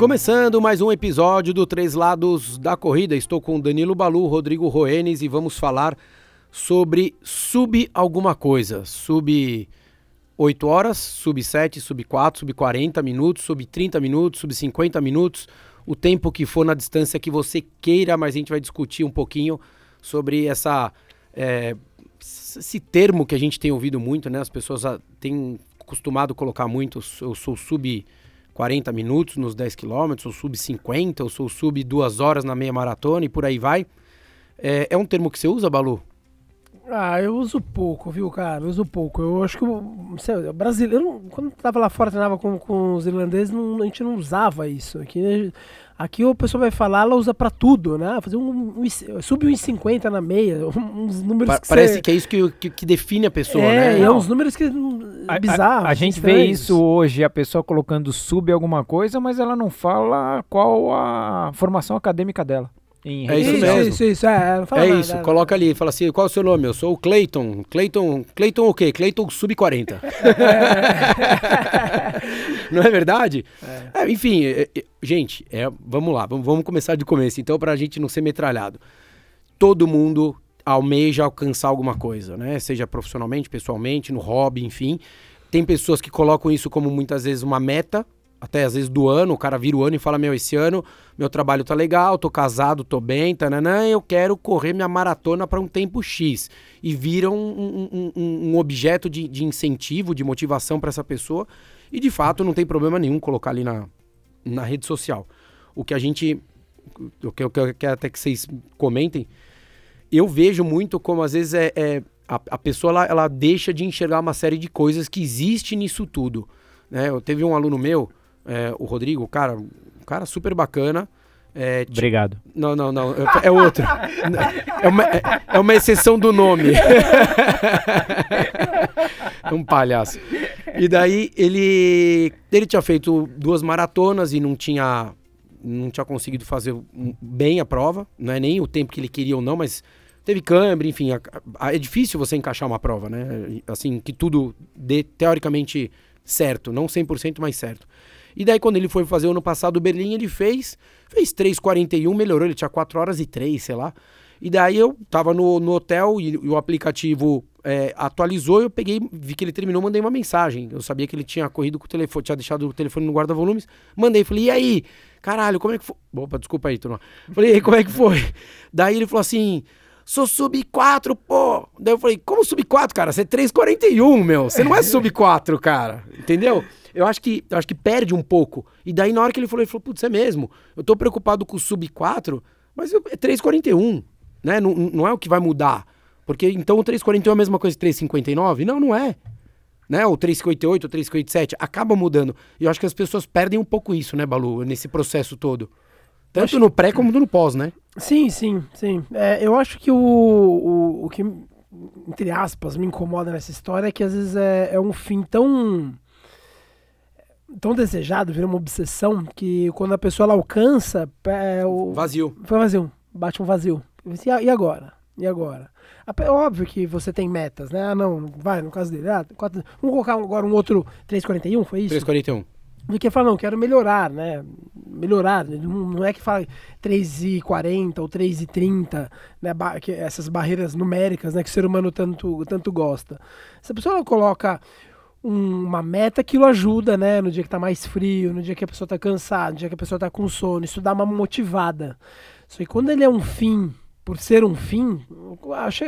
Começando mais um episódio do Três Lados da Corrida. Estou com Danilo Balu, Rodrigo Roenes e vamos falar sobre sub alguma coisa. Sub 8 horas, sub 7, sub 4, sub 40 minutos, sub 30 minutos, sub 50 minutos. O tempo que for na distância que você queira, mas a gente vai discutir um pouquinho sobre essa é, esse termo que a gente tem ouvido muito, né? As pessoas têm costumado colocar muito, eu sou sub 40 minutos nos 10 quilômetros, ou sub 50, ou sou sub 2 horas na meia maratona e por aí vai. É, é um termo que você usa, Balu? Ah, eu uso pouco, viu, cara? Eu uso pouco. Eu acho que o brasileiro, quando tava lá fora, treinava com, com os irlandeses, não, a gente não usava isso. Aqui, aqui o pessoal vai falar, ela usa para tudo, né? Fazer um, um sub 1,50 na meia, uns números pa que Parece cê... que é isso que, que, que, define a pessoa, é, né? É, uns números que bizarros. A, a, a gente vê isso hoje, a pessoa colocando sub alguma coisa, mas ela não fala qual a formação acadêmica dela. É isso mesmo. Isso, isso, é. é isso, nada, coloca ali, fala assim, qual é o seu nome? Eu sou o Clayton. Clayton, Clayton o quê? Clayton sub-40. não é verdade? É. É, enfim, é, é, gente, vamos lá, vamos, vamos começar de começo, então, pra gente não ser metralhado. Todo mundo almeja alcançar alguma coisa, né? Seja profissionalmente, pessoalmente, no hobby, enfim. Tem pessoas que colocam isso como muitas vezes uma meta, até às vezes do ano, o cara vira o ano e fala: Meu, esse ano meu trabalho tá legal, tô casado, tô bem, tananã, eu quero correr minha maratona para um tempo X. E vira um, um, um, objeto de, de, incentivo, de motivação para essa pessoa. E de fato não tem problema nenhum colocar ali na, na rede social. O que a gente. O que eu quero até que vocês comentem eu vejo muito como às vezes é, é a, a, pessoa ela, ela, deixa de enxergar uma série de coisas que existe nisso tudo. Né? Eu teve um aluno meu, é, o Rodrigo, cara, um cara super bacana. É, Obrigado. Não, não, não. É, outro. é, uma, é, é uma exceção do nome. é um palhaço. E daí ele, ele tinha feito duas maratonas e não tinha não tinha conseguido fazer bem a prova, não é nem o tempo que ele queria ou não, mas teve câimbra, enfim, a, a, é difícil você encaixar uma prova, né? Assim, que tudo dê teoricamente certo, não 100%, mas certo. E daí quando ele foi fazer o ano passado o Berlim, ele fez, fez 3:41, melhorou, ele tinha 4 horas e 3, sei lá. E daí eu tava no, no hotel e, e o aplicativo é, atualizou, eu peguei, vi que ele terminou, mandei uma mensagem. Eu sabia que ele tinha corrido com o telefone, tinha deixado o telefone no guarda-volumes. Mandei, falei, e aí? Caralho, como é que foi? Opa, desculpa aí, turma. Falei, e aí, como é que foi? Daí ele falou assim, sou sub 4, pô. Daí eu falei, como sub 4, cara? Você é 3,41, meu. Você não é sub 4, cara. Entendeu? Eu acho que eu acho que perde um pouco. E daí, na hora que ele falou, ele falou, putz, é mesmo. Eu tô preocupado com o sub 4, mas eu, é 3,41 né? Não, não é o que vai mudar. Porque então o 341 é a mesma coisa que 359? Não, não é. Né? O 358, o 357 acaba mudando. E eu acho que as pessoas perdem um pouco isso, né, Balu, nesse processo todo. Tanto acho... no pré como no pós, né? Sim, sim, sim. É, eu acho que o, o, o que, entre aspas, me incomoda nessa história é que às vezes é, é um fim tão tão desejado, vira uma obsessão, que quando a pessoa ela alcança. É, o... Vazio. Foi vazio. Bate um vazio. E agora? E agora? É óbvio que você tem metas, né? Ah, não, vai, no caso dele. Ah, quatro, vamos colocar agora um outro 341, foi isso? 341. Porque fala, não, quero melhorar, né? Melhorar. Não é que fala 3,40 ou 3,30, né? Essas barreiras numéricas né? que o ser humano tanto, tanto gosta. Se a pessoa coloca uma meta, aquilo ajuda, né? No dia que tá mais frio, no dia que a pessoa tá cansada, no dia que a pessoa tá com sono, isso dá uma motivada. Só que quando ele é um fim por ser um fim,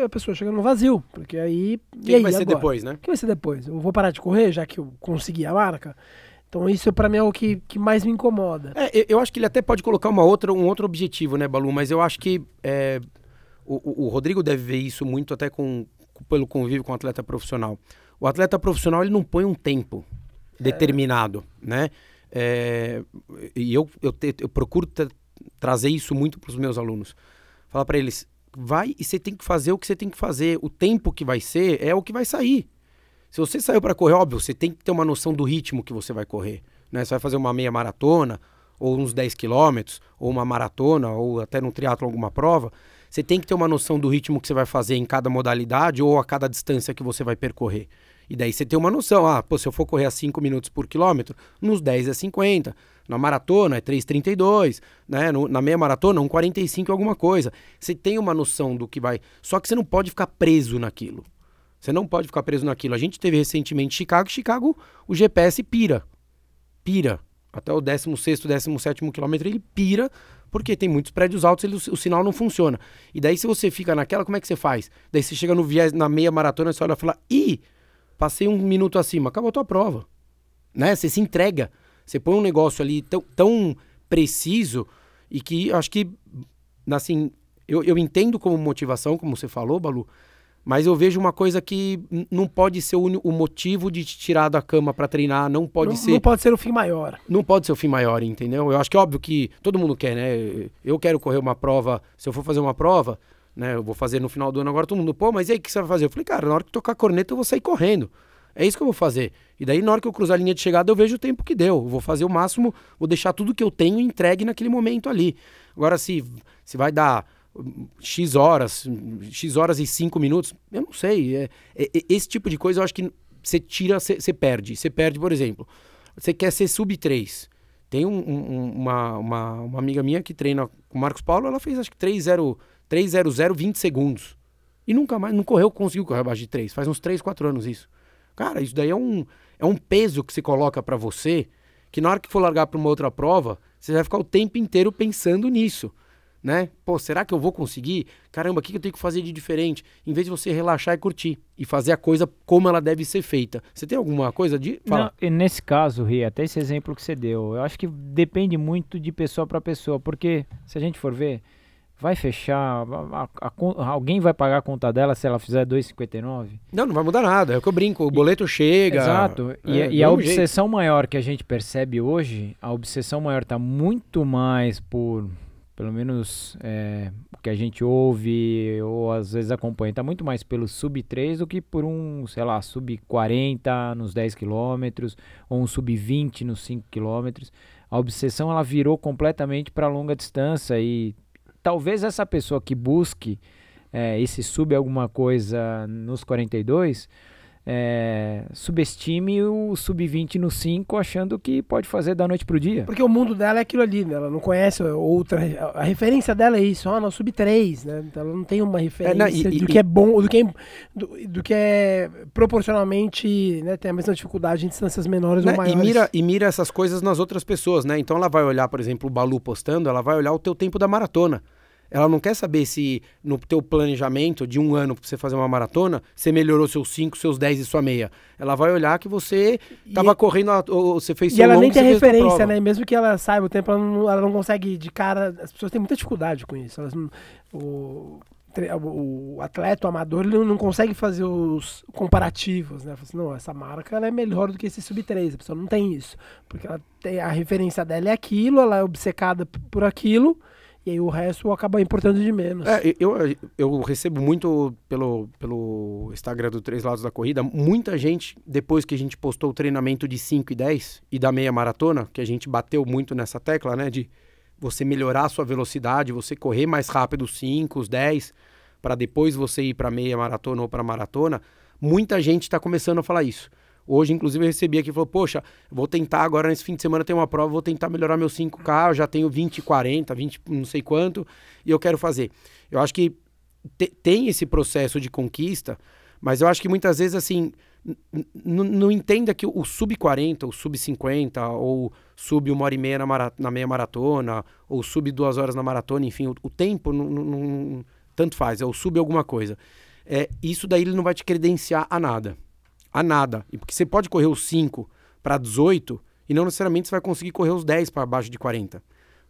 a pessoa chega no vazio. Porque aí. O que, vai ser depois, né? O que vai ser depois? Eu vou parar de correr, já que eu consegui a marca? Então isso para mim é o que, que mais me incomoda. É, eu acho que ele até pode colocar uma outra, um outro objetivo, né, Balu? Mas eu acho que é, o, o, Rodrigo deve ver isso muito até com, pelo convívio com o atleta profissional. O atleta profissional ele não põe um tempo é. determinado, né? É, e eu, eu, te, eu procuro trazer isso muito para os meus alunos. Falar para eles, vai e você tem que fazer o que você tem que fazer. O tempo que vai ser é o que vai sair. Se você saiu para correr, óbvio, você tem que ter uma noção do ritmo que você vai correr. Né? Você vai fazer uma meia maratona, ou uns 10 quilômetros, ou uma maratona, ou até no triatlo alguma prova. Você tem que ter uma noção do ritmo que você vai fazer em cada modalidade ou a cada distância que você vai percorrer. E daí você tem uma noção, ah, pô, se eu for correr a 5 minutos por quilômetro, nos 10 é 50, Na maratona é 3,32, né? Na meia maratona, 1,45 alguma coisa. Você tem uma noção do que vai. Só que você não pode ficar preso naquilo. Você não pode ficar preso naquilo. A gente teve recentemente Chicago, Chicago, o GPS pira. Pira. Até o 16, 17 quilômetro ele pira, porque tem muitos prédios altos, ele, o, o sinal não funciona. E daí, se você fica naquela, como é que você faz? Daí você chega no viés, na meia maratona, você olha e fala, ih, passei um minuto acima, acabou a tua prova. Né? Você se entrega. Você põe um negócio ali tão, tão preciso e que acho que, assim, eu, eu entendo como motivação, como você falou, Balu, mas eu vejo uma coisa que não pode ser o, o motivo de te tirar da cama para treinar, não pode não, ser. Não pode ser o fim maior. Não pode ser o fim maior, entendeu? Eu acho que é óbvio que todo mundo quer, né? Eu quero correr uma prova, se eu for fazer uma prova, né? Eu vou fazer no final do ano agora, todo mundo, pô, mas e aí o que você vai fazer? Eu falei, cara, na hora que tocar corneta eu vou sair correndo. É isso que eu vou fazer. E daí, na hora que eu cruzar a linha de chegada, eu vejo o tempo que deu. Eu vou fazer o máximo, vou deixar tudo que eu tenho entregue naquele momento ali. Agora, se, se vai dar X horas, X horas e 5 minutos, eu não sei. É, é, é, esse tipo de coisa eu acho que você tira, você perde. Você perde, por exemplo, você quer ser sub 3. Tem um, um, uma, uma, uma, amiga minha que treina com o Marcos Paulo, ela fez acho que 3-0, 3-0-0, 20 segundos. E nunca mais, não correu, conseguiu correr abaixo de 3. Faz uns 3, 4 anos isso. Cara, isso daí é um, é um peso que se coloca para você, que na hora que for largar para uma outra prova, você vai ficar o tempo inteiro pensando nisso. Né? Pô, será que eu vou conseguir? Caramba, o que eu tenho que fazer de diferente? Em vez de você relaxar e curtir e fazer a coisa como ela deve ser feita. Você tem alguma coisa de. Não, nesse caso, Ri, até esse exemplo que você deu, eu acho que depende muito de pessoa para pessoa, porque se a gente for ver, vai fechar, a, a, a, alguém vai pagar a conta dela se ela fizer 2,59? Não, não vai mudar nada, é o que eu brinco, o boleto chega. Exato, e, é, e a obsessão jeito. maior que a gente percebe hoje, a obsessão maior está muito mais por, pelo menos é, o que a gente ouve ou às vezes acompanha, está muito mais pelo sub 3 do que por um, sei lá, sub 40 nos 10 quilômetros ou um sub 20 nos 5 quilômetros. A obsessão ela virou completamente para longa distância e talvez essa pessoa que busque é, esse sub alguma coisa nos 42 é, subestime o sub-20 no 5 achando que pode fazer da noite pro dia. Porque o mundo dela é aquilo ali, né? Ela não conhece outra. A referência dela é isso, ó, no sub-3, né? Então ela não tem uma referência é, não, e, do e, que é bom, do que é, do, do, que é proporcionalmente, né? Tem a mesma dificuldade em distâncias menores né? ou maiores. E mira, e mira essas coisas nas outras pessoas, né? Então ela vai olhar, por exemplo, o Balu postando, ela vai olhar o teu tempo da maratona. Ela não quer saber se no teu planejamento de um ano para você fazer uma maratona, você melhorou seus 5, seus 10 e sua meia. Ela vai olhar que você estava correndo, ou você fez E ela nem tem referência, né? Mesmo que ela saiba o tempo, ela não, ela não consegue de cara. As pessoas têm muita dificuldade com isso. Elas não, o, o atleta, o amador, ele não consegue fazer os comparativos, né? Assim, não, essa marca é melhor do que esse sub-3. A pessoa não tem isso. Porque ela tem, a referência dela é aquilo, ela é obcecada por aquilo e aí o resto acaba importando de menos. É, eu, eu recebo muito pelo, pelo Instagram do Três Lados da Corrida, muita gente, depois que a gente postou o treinamento de 5 e 10 e da meia maratona, que a gente bateu muito nessa tecla, né, de você melhorar a sua velocidade, você correr mais rápido os 5, os 10, para depois você ir para meia maratona ou para maratona, muita gente está começando a falar isso. Hoje, inclusive, eu recebi aqui e falou: Poxa, vou tentar agora nesse fim de semana ter uma prova, vou tentar melhorar meu 5K. Eu já tenho 20, 40, 20, não sei quanto, e eu quero fazer. Eu acho que te, tem esse processo de conquista, mas eu acho que muitas vezes, assim, não entenda que o sub-40, o sub-50, ou sub uma hora e meia na, na, meia maratona, ou sub duas horas na maratona, enfim, o, o tempo não, tanto faz, é o sub alguma coisa. É, isso daí ele não vai te credenciar a nada a nada. E porque você pode correr os 5 para 18 e não necessariamente você vai conseguir correr os 10 para abaixo de 40.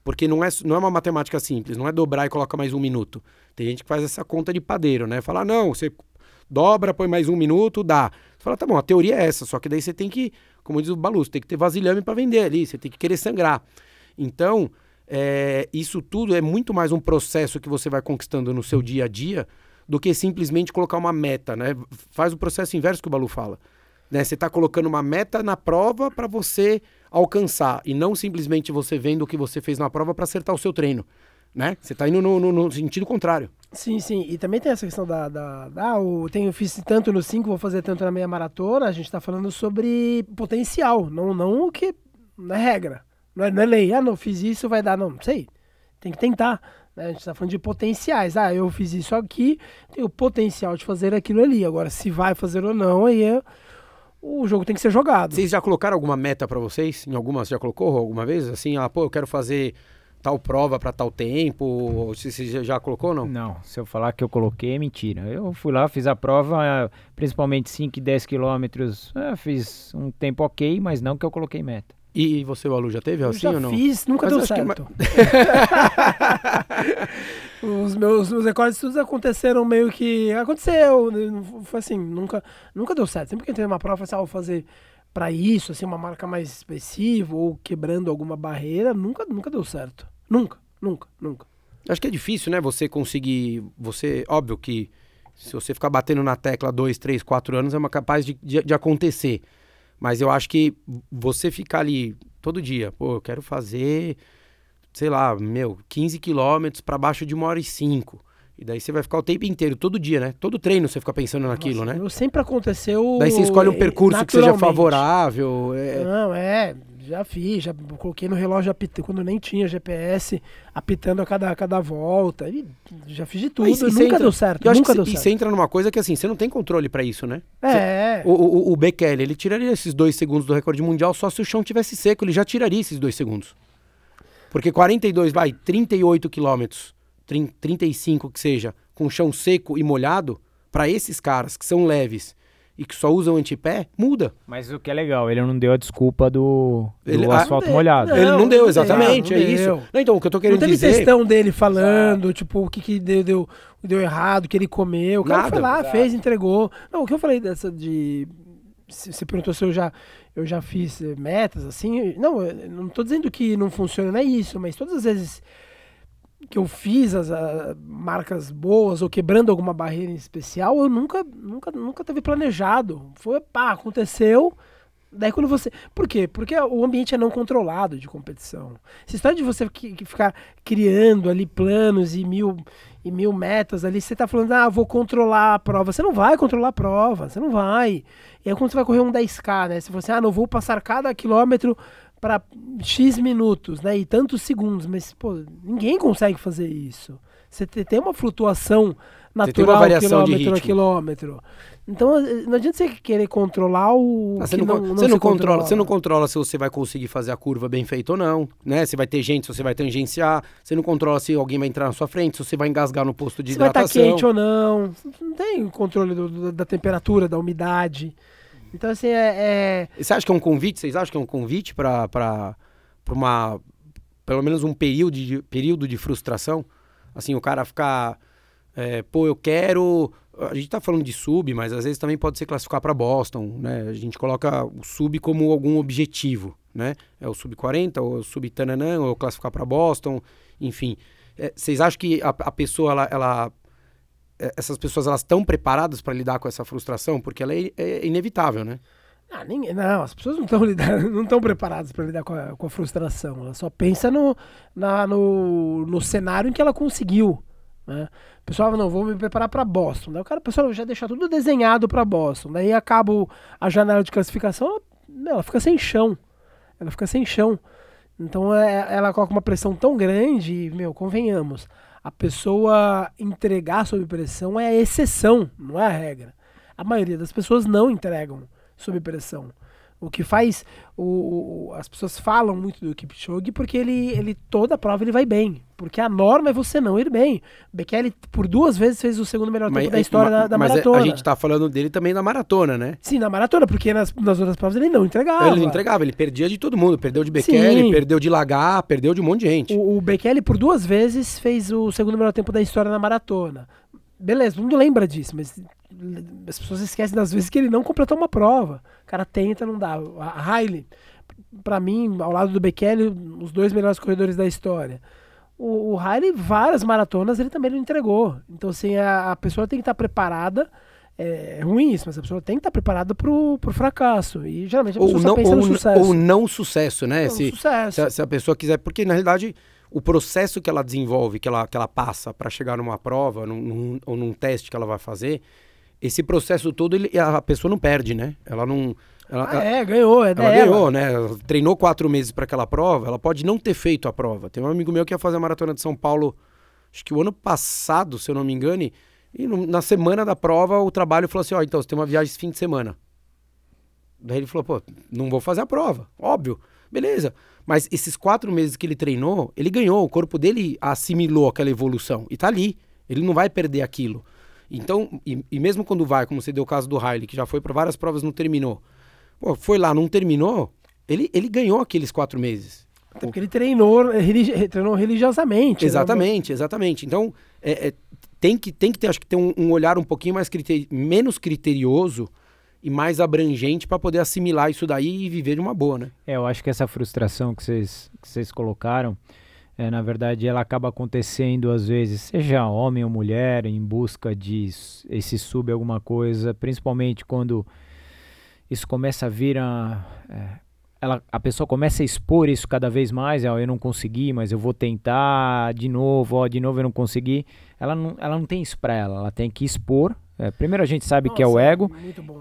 Porque não é, não é uma matemática simples, não é dobrar e coloca mais um minuto. Tem gente que faz essa conta de padeiro, né? Fala, não, você dobra, põe mais um minuto, dá. Você fala, tá bom, a teoria é essa, só que daí você tem que, como diz o Balu, tem que ter vasilhame para vender ali, você tem que querer sangrar. Então, é, isso tudo é muito mais um processo que você vai conquistando no seu dia a dia do que simplesmente colocar uma meta, né? Faz o processo inverso que o Balu fala. Né? Você está colocando uma meta na prova para você alcançar e não simplesmente você vendo o que você fez na prova para acertar o seu treino. Né? Você está indo no, no, no, sentido contrário. Sim, sim. E também tem essa questão da. da, da ah, eu tenho, fiz tanto no 5, vou fazer tanto na meia maratona. A gente está falando sobre potencial, não, não o que. Não é regra. Não é, não é lei. Ah, não, fiz isso, vai dar. Não, não sei. Tem que tentar. Né? A gente está falando de potenciais. Ah, eu fiz isso aqui, tenho o potencial de fazer aquilo ali. Agora, se vai fazer ou não, aí é, o jogo tem que ser jogado. Vocês já colocaram alguma meta para vocês? Em alguma, você já colocou alguma vez? Assim, ah, pô, eu quero fazer tal prova para tal tempo? Se você já colocou ou não? Não, se eu falar que eu coloquei é mentira. Eu fui lá, fiz a prova, principalmente 5 e 10 quilômetros, é, fiz um tempo ok, mas não que eu coloquei meta. E você, Balu, já teve assim já ou não? fiz, nunca Mas deu certo. Que... os meus os recordes estudos aconteceram meio que... Aconteceu, né, foi assim, nunca, nunca deu certo. Sempre que entrei numa prova, assim, ah, vou fazer para isso, assim, uma marca mais expressiva ou quebrando alguma barreira, nunca, nunca deu certo. Nunca, nunca, nunca. Acho que é difícil, né, você conseguir... Você, óbvio que se você ficar batendo na tecla dois, três, quatro anos, é uma capaz de, de, de acontecer. Mas eu acho que você ficar ali todo dia, pô, eu quero fazer, sei lá, meu, 15 quilômetros para baixo de uma hora e cinco. E daí você vai ficar o tempo inteiro, todo dia, né? Todo treino você fica pensando naquilo, Nossa, né? Sempre aconteceu. Daí você escolhe um percurso que seja favorável. É... Não, é. Já fiz, já coloquei no relógio apitando, quando nem tinha GPS, apitando a cada, a cada volta. E já fiz de tudo, e, e nunca entra, deu certo. Eu nunca deu cê, certo. E você entra numa coisa que assim, você não tem controle para isso, né? É. Cê, o, o, o Bekele, ele tiraria esses dois segundos do recorde mundial só se o chão tivesse seco, ele já tiraria esses dois segundos. Porque 42, vai, 38 quilômetros, 35 que seja, com chão seco e molhado, para esses caras que são leves e que só usam antipé, muda. Mas o que é legal, ele não deu a desculpa do, do ele, ah, asfalto molhado. Não, ele não deu, exatamente, não, não é deu. isso. Não, então, o que eu tô querendo não teve dizer... questão dele falando, Exato. tipo, o que, que deu, deu, deu errado, o que ele comeu. O cara Nada. foi lá, Exato. fez, entregou. Não, o que eu falei dessa de... Você perguntou se eu já, eu já fiz metas, assim. Não, eu não tô dizendo que não funciona, não é isso, mas todas as vezes que eu fiz as marcas boas ou quebrando alguma barreira em especial, eu nunca, nunca, nunca teve planejado. Foi, pá, aconteceu. Daí quando você. Por quê? Porque o ambiente é não controlado de competição. Essa história de você que, que ficar criando ali planos e mil, e mil metas ali, você tá falando, ah, vou controlar a prova. Você não vai controlar a prova, você não vai. E aí quando você vai correr um 10K, né? Se você, ah, não vou passar cada quilômetro para X minutos, né? E tantos segundos, mas pô, ninguém consegue fazer isso. Você tem uma flutuação natural quilômetro a quilômetro. Então eh, não adianta você querer controlar o ah, você não, não, não, você não controla, você não controla se você vai conseguir fazer a curva bem feita ou não, né? Se vai ter gente, se você vai tangenciar, você não controla se alguém vai entrar na sua frente, se você vai engasgar no posto de se hidratação. Se vai estar quente ou não. Não tem controle do, do, da temperatura, da umidade. Então, assim, é, é... Você acha que é um convite? Vocês acham que é um convite para uma. Pelo menos um período de, período de frustração? Assim, o cara ficar. É, pô, eu quero. A gente tá falando de sub, mas às vezes também pode ser classificar para Boston, né? A gente coloca o sub como algum objetivo, né? É o sub 40, ou o sub Tananã, ou classificar para Boston, enfim. É, vocês acham que a, a pessoa ela, ela é, essas pessoas elas estão preparadas para lidar com essa frustração? Porque ela é, é inevitável, né? Ah, ninguém, não, as pessoas não estão não estão preparadas para lidar com a, com a, frustração. Ela só pensa no, na, no, no cenário em que ela conseguiu. Né? O pessoal não, vou me preparar para Boston. Daí o cara, pessoal já deixa tudo desenhado para Boston. Daí acaba a janela de classificação, ela, ela fica sem chão. Ela fica sem chão. Então é, ela coloca uma pressão tão grande, e, meu, convenhamos a pessoa entregar sob pressão é a exceção, não é a regra. A maioria das pessoas não entregam sob pressão. O que faz o, o, as pessoas falam muito do Kipchoge porque ele, ele toda a prova ele vai bem, porque a norma é você não ir bem. Bekele por duas vezes fez o segundo melhor mas, tempo da história mas, da, da mas maratona. a gente está falando dele também na maratona, né? Sim, na maratona, porque nas, nas outras provas ele não entregava. Ele não entregava, ele perdia de todo mundo, perdeu de Bekele, perdeu de Lagar, perdeu de um monte de gente. O, o Bekele por duas vezes fez o segundo melhor tempo da história na maratona. Beleza, todo mundo lembra disso, mas as pessoas esquecem das vezes que ele não completou uma prova. O cara tenta, não dá. A Haile, para mim, ao lado do Bekele, os dois melhores corredores da história. O, o Haile, várias maratonas, ele também não entregou. Então, assim, a, a pessoa tem que estar preparada. É, é ruim isso, mas a pessoa tem que estar preparada pro, pro fracasso. E geralmente a pessoa ou não, pensa ou, sucesso. Ou não sucesso, né? se, sucesso. Se, a, se a pessoa quiser. Porque, na realidade o processo que ela desenvolve, que ela, que ela passa para chegar numa prova num, num, ou num teste que ela vai fazer, esse processo todo ele, a pessoa não perde, né? Ela não. Ela, ah, é, ganhou, é ela ganhou, né? treinou quatro meses para aquela prova, ela pode não ter feito a prova. Tem um amigo meu que ia fazer a maratona de São Paulo, acho que o ano passado, se eu não me engane, e no, na semana da prova o trabalho falou assim: ó, oh, então você tem uma viagem esse fim de semana. Daí ele falou: pô, não vou fazer a prova, óbvio, beleza. Mas esses quatro meses que ele treinou, ele ganhou, o corpo dele assimilou aquela evolução e tá ali. Ele não vai perder aquilo. Então, e, e mesmo quando vai, como você deu o caso do Riley, que já foi para várias provas não terminou Pô, foi lá, não terminou, ele, ele ganhou aqueles quatro meses. Até porque ele treinou, religi treinou religiosamente. Né? Exatamente, né? exatamente. Então, é, é, tem, que, tem que ter, acho que ter um, um olhar um pouquinho mais criteri menos criterioso e mais abrangente para poder assimilar isso daí e viver de uma boa, né? É, eu acho que essa frustração que vocês que colocaram, é, na verdade, ela acaba acontecendo às vezes, seja homem ou mulher, em busca de esse sub alguma coisa, principalmente quando isso começa a vir a. É, ela, a pessoa começa a expor isso cada vez mais, ó, eu não consegui, mas eu vou tentar de novo, ó, de novo eu não consegui. Ela não, ela não tem isso para ela, ela tem que expor. É, primeiro a gente sabe Nossa, que é o ego,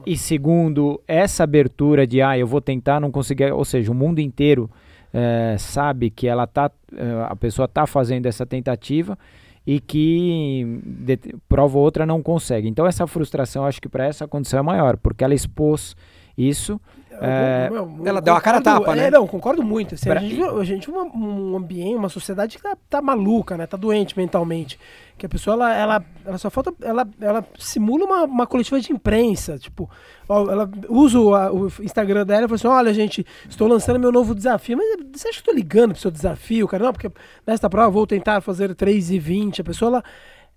e segundo, essa abertura de, ah, eu vou tentar, não conseguir, ou seja, o mundo inteiro é, sabe que ela tá, é, a pessoa está fazendo essa tentativa e que de, prova ou outra não consegue. Então essa frustração, acho que para essa condição é maior, porque ela expôs isso. É, meu, ela deu a cara tapa, né? É, não, concordo muito. Assim, pra... A gente viu, a gente um, um ambiente, uma sociedade que tá, tá, maluca, né? Tá doente mentalmente. Que a pessoa, ela, ela, ela só falta. Ela, ela simula uma, uma coletiva de imprensa. Tipo, ó, ela usa o, a, o Instagram dela e fala assim: olha, gente, estou lançando meu novo desafio. Mas você acha que eu tô ligando pro seu desafio, cara? Não, porque nesta prova vou tentar fazer 3 e 20. A pessoa, ela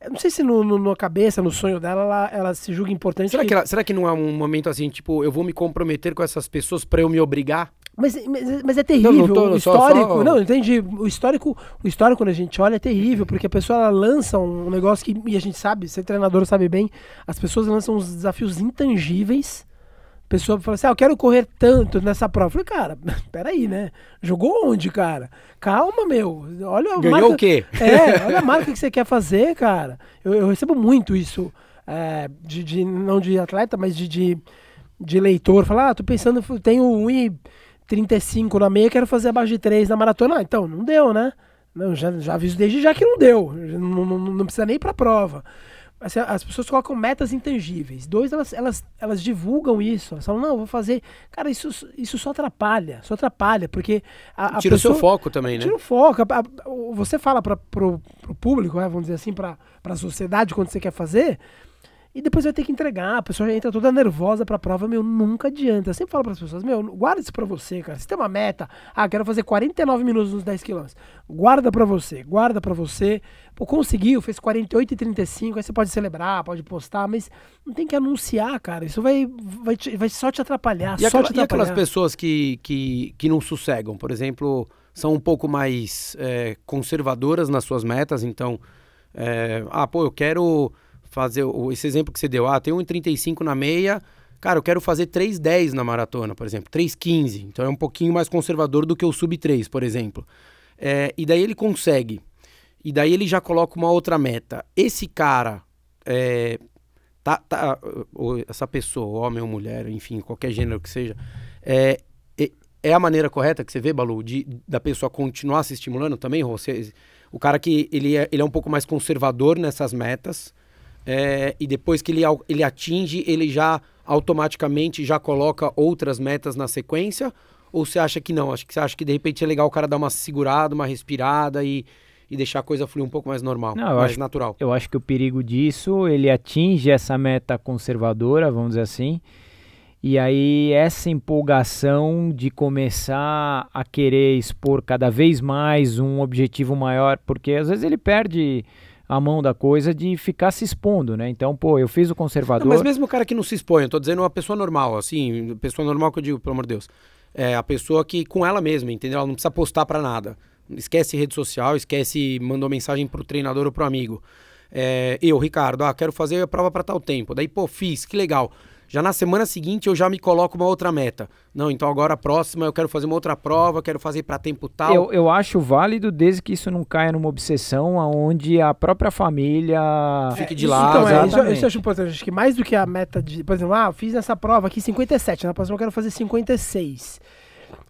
eu não sei se no, no, na cabeça, no sonho dela, ela, ela se julga importante. Será que, que ela, será que não é um momento assim, tipo, eu vou me comprometer com essas pessoas para eu me obrigar? Mas, mas, mas, é terrível. Não, não tô, o histórico. Só, só... Não, entendi. O histórico, o histórico, quando a gente olha, é terrível, porque a pessoa lança um negócio que. E a gente sabe, ser treinador sabe bem, as pessoas lançam uns desafios intangíveis pessoa fala assim: ah, eu quero correr tanto nessa prova. Eu falei, cara, peraí, né? Jogou onde, cara? Calma, meu. Olha Ganhou marca... o quê? É, olha a marca que você quer fazer, cara. Eu, eu recebo muito isso, é, de, de, não de atleta, mas de, de, de leitor. Falar, ah, tô pensando, tenho 1,35 na meia, quero fazer abaixo de 3 na maratona. Ah, então, não deu, né? Não, já, já aviso desde já que não deu. Não, não, não precisa nem ir pra prova. Assim, as pessoas colocam metas intangíveis. Dois, elas, elas, elas divulgam isso. Elas falam, não, vou fazer. Cara, isso, isso só atrapalha. Só atrapalha, porque. A, a tira pessoa, o seu foco também, né? Tira o foco. A, a, você fala para pro, pro público, né, vamos dizer assim, para a sociedade quando você quer fazer e depois vai ter que entregar. A pessoa já entra toda nervosa pra prova, meu, nunca adianta. Eu sempre falo pras pessoas, meu, guarda isso pra você, cara. Se tem uma meta, ah, quero fazer 49 minutos nos 10 quilômetros. Guarda pra você, guarda pra você. Pô, conseguiu, fez 48 e 35, aí você pode celebrar, pode postar, mas não tem que anunciar, cara. Isso vai, vai, te, vai só te atrapalhar, e só aquela, te atrapalhar. E aquelas pessoas que, que, que não sossegam, por exemplo, são um pouco mais é, conservadoras nas suas metas, então, é, ah, pô, eu quero fazer esse exemplo que você deu, ah, tem 1,35 na meia, cara, eu quero fazer 3,10 na maratona, por exemplo, 3,15. Então é um pouquinho mais conservador do que o sub 3, por exemplo. É, e daí ele consegue. E daí ele já coloca uma outra meta. Esse cara, é, tá, tá, essa pessoa, homem ou mulher, enfim, qualquer gênero que seja, é, é, a maneira correta que você vê, Balu, de, da pessoa continuar se estimulando também? Você, o cara que ele é, ele é um pouco mais conservador nessas metas, é, e depois que ele, ele atinge, ele já automaticamente já coloca outras metas na sequência? Ou você acha que não? Acho que você acha que de repente é legal o cara dar uma segurada, uma respirada e, e deixar a coisa fluir um pouco mais normal, não, mais acho, natural? Eu acho que o perigo disso, ele atinge essa meta conservadora, vamos dizer assim, e aí essa empolgação de começar a querer expor cada vez mais um objetivo maior, porque às vezes ele perde a mão da coisa de ficar se expondo, né? Então, pô, eu fiz o conservador. Não, mas mesmo o cara que não se expõe, eu tô dizendo uma pessoa normal, assim, pessoa normal que eu digo, pelo amor de Deus. É a pessoa que com ela mesma, entendeu? Ela não precisa postar para nada. Esquece rede social, esquece, mandou mensagem pro treinador ou pro amigo. É, eu, Ricardo, ah, quero fazer a prova para tal tempo. Daí, pô, fiz, que legal. Já na semana seguinte eu já me coloco uma outra meta. Não, então agora a próxima eu quero fazer uma outra prova, quero fazer para tempo tal. Eu, eu acho válido desde que isso não caia numa obsessão aonde a própria família fique de lado. Então, é, isso, isso eu acho importante. Acho que mais do que a meta de, por exemplo, ah, fiz essa prova aqui 57, na próxima eu quero fazer 56.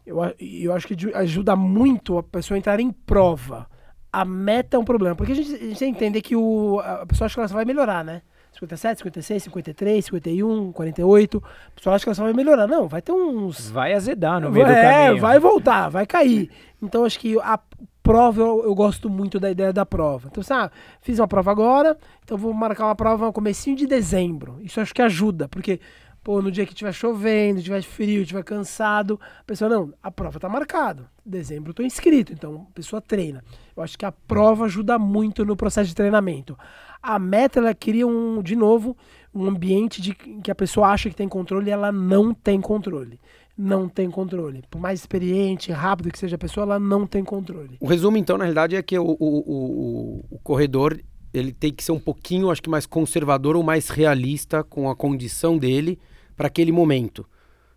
Eu, eu acho que ajuda muito a pessoa a entrar em prova. A meta é um problema, porque a gente, a gente tem que entender que o, a pessoa acha que ela só vai melhorar, né? 57, 56, 53, 51, 48. O pessoal acha que ela só vai melhorar. Não, vai ter uns. Vai azedar no meio é, do caminho. É, vai voltar, vai cair. Então acho que a prova, eu, eu, gosto muito da ideia da prova. Então, sabe, ah, fiz uma prova agora, então vou marcar uma prova no comecinho de dezembro. Isso acho que ajuda, porque Pô, no dia que tiver chovendo, tiver frio, tiver cansado, a pessoa, não, a prova tá marcada. Dezembro eu tô inscrito, então a pessoa treina. Eu acho que a prova ajuda muito no processo de treinamento. A meta, ela cria um, de novo, um ambiente de que a pessoa acha que tem controle e ela não tem controle. Não tem controle. Por mais experiente, rápido que seja a pessoa, ela não tem controle. O resumo, então, na realidade, é que o, o, o, o corredor ele tem que ser um pouquinho, acho que mais conservador ou mais realista com a condição dele para aquele momento.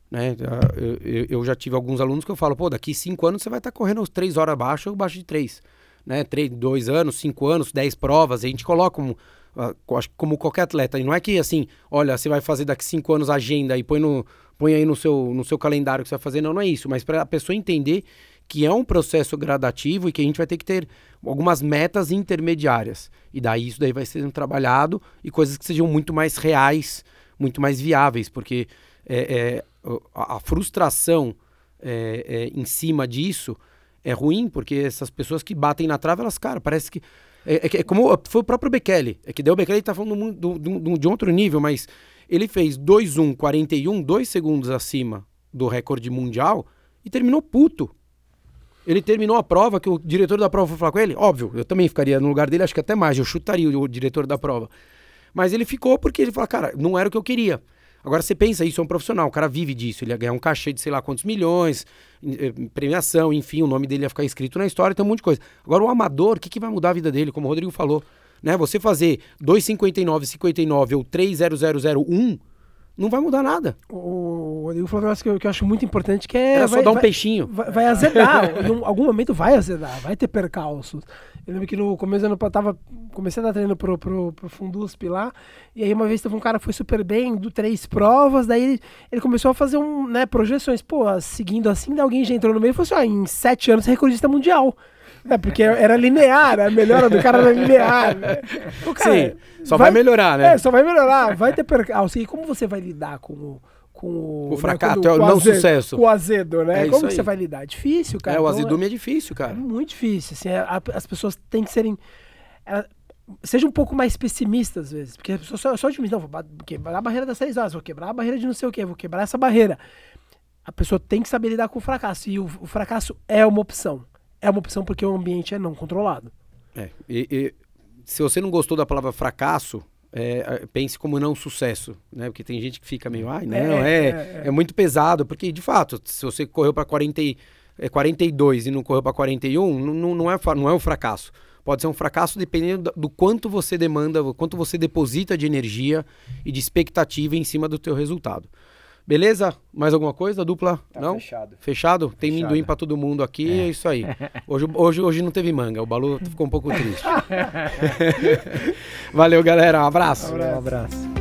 Né? Eu, eu, já tive alguns alunos que eu falo, pô, daqui cinco anos você vai estar tá correndo três horas abaixo ou abaixo de três. Né? Três, dois anos, cinco anos, dez provas, a gente coloca um, acho como qualquer atleta. E não é que assim, olha, você vai fazer daqui cinco anos agenda e põe, no, põe aí no seu, no seu calendário que você vai fazer. Não, não é isso. Mas para a pessoa entender que é um processo gradativo e que a gente vai ter que ter algumas metas intermediárias. E daí isso daí vai sendo trabalhado e coisas que sejam muito mais reais muito mais viáveis, porque é, é, a, frustração é, é, em cima disso é ruim, porque essas pessoas que batem na trave, elas, cara, parece que. É, é, é como foi o próprio Bekele. É que daí o Bekele tá falando do, do, do, de outro nível, mas ele fez 2-1-41, dois segundos acima do recorde mundial e terminou puto. Ele terminou a prova, que o diretor da prova foi falar com ele. Óbvio, eu também ficaria no lugar dele, acho que até mais, eu chutaria o diretor da prova. Mas ele ficou porque ele falou, cara, não era o que eu queria. Agora você pensa, isso é um profissional, o cara vive disso, ele ia ganhar um cachê de sei lá quantos milhões, eh, premiação, enfim, o nome dele ia ficar escrito na história, tem um monte de coisa. Agora o amador, o que, que vai mudar a vida dele, como o Rodrigo falou? Né? Você fazer 2,59, 59 ou 3,0001 não vai mudar nada. O Rodrigo falou um negócio que eu, que eu acho muito importante, que é... Era vai, só dar um vai, peixinho. Vai, vai azedar, em algum momento vai azedar, vai ter percalços. Eu lembro que no começo do ano eu tava, comecei a dar treino pro, pro, pro Fundusp lá, e aí uma vez teve um cara que foi super bem, do três provas, daí ele, ele começou a fazer um, né, projeções, pô, seguindo assim, alguém já entrou no meio e falou assim, ó, em sete anos recordista mundial. É, porque era linear, a melhora do cara era linear. Né? O cara, Sim, só vai, vai, melhorar, né? É, só vai melhorar, vai ter percalço. E como você vai lidar com o com o, o fracasso, né, o não azedo, sucesso. Com o azedo, né? É Como você vai lidar? Difícil, cara. É, o então, azedume é, é difícil, cara. É muito difícil. Assim, é, a, as pessoas têm que serem. É, seja um pouco mais pessimista às vezes. Porque a pessoa só, só otimista, não, vou quebrar a barreira das três horas, vou quebrar a barreira de não sei o que, vou quebrar essa barreira. A pessoa tem que saber lidar com o fracasso. E o, o fracasso é uma opção. É uma opção porque o ambiente é não controlado. É. E, e, se você não gostou da palavra fracasso, é, pense como não sucesso, né? Porque tem gente que fica meio, ai, não, é, é, é, é muito pesado, porque de fato, se você correu para 40, é, 42 e não correu para 41, não, não, é, não é um fracasso. Pode ser um fracasso dependendo do quanto você demanda, quanto você deposita de energia e de expectativa em cima do teu resultado. Beleza? Mais alguma coisa, dupla? Tá não? Fechado. Fechado? Tem fechado. minduim pra todo mundo aqui, é. é. isso aí. Hoje, hoje, hoje não teve manga, o Balu ficou um pouco triste. Valeu, galera. Um abraço. Um abraço. Um abraço.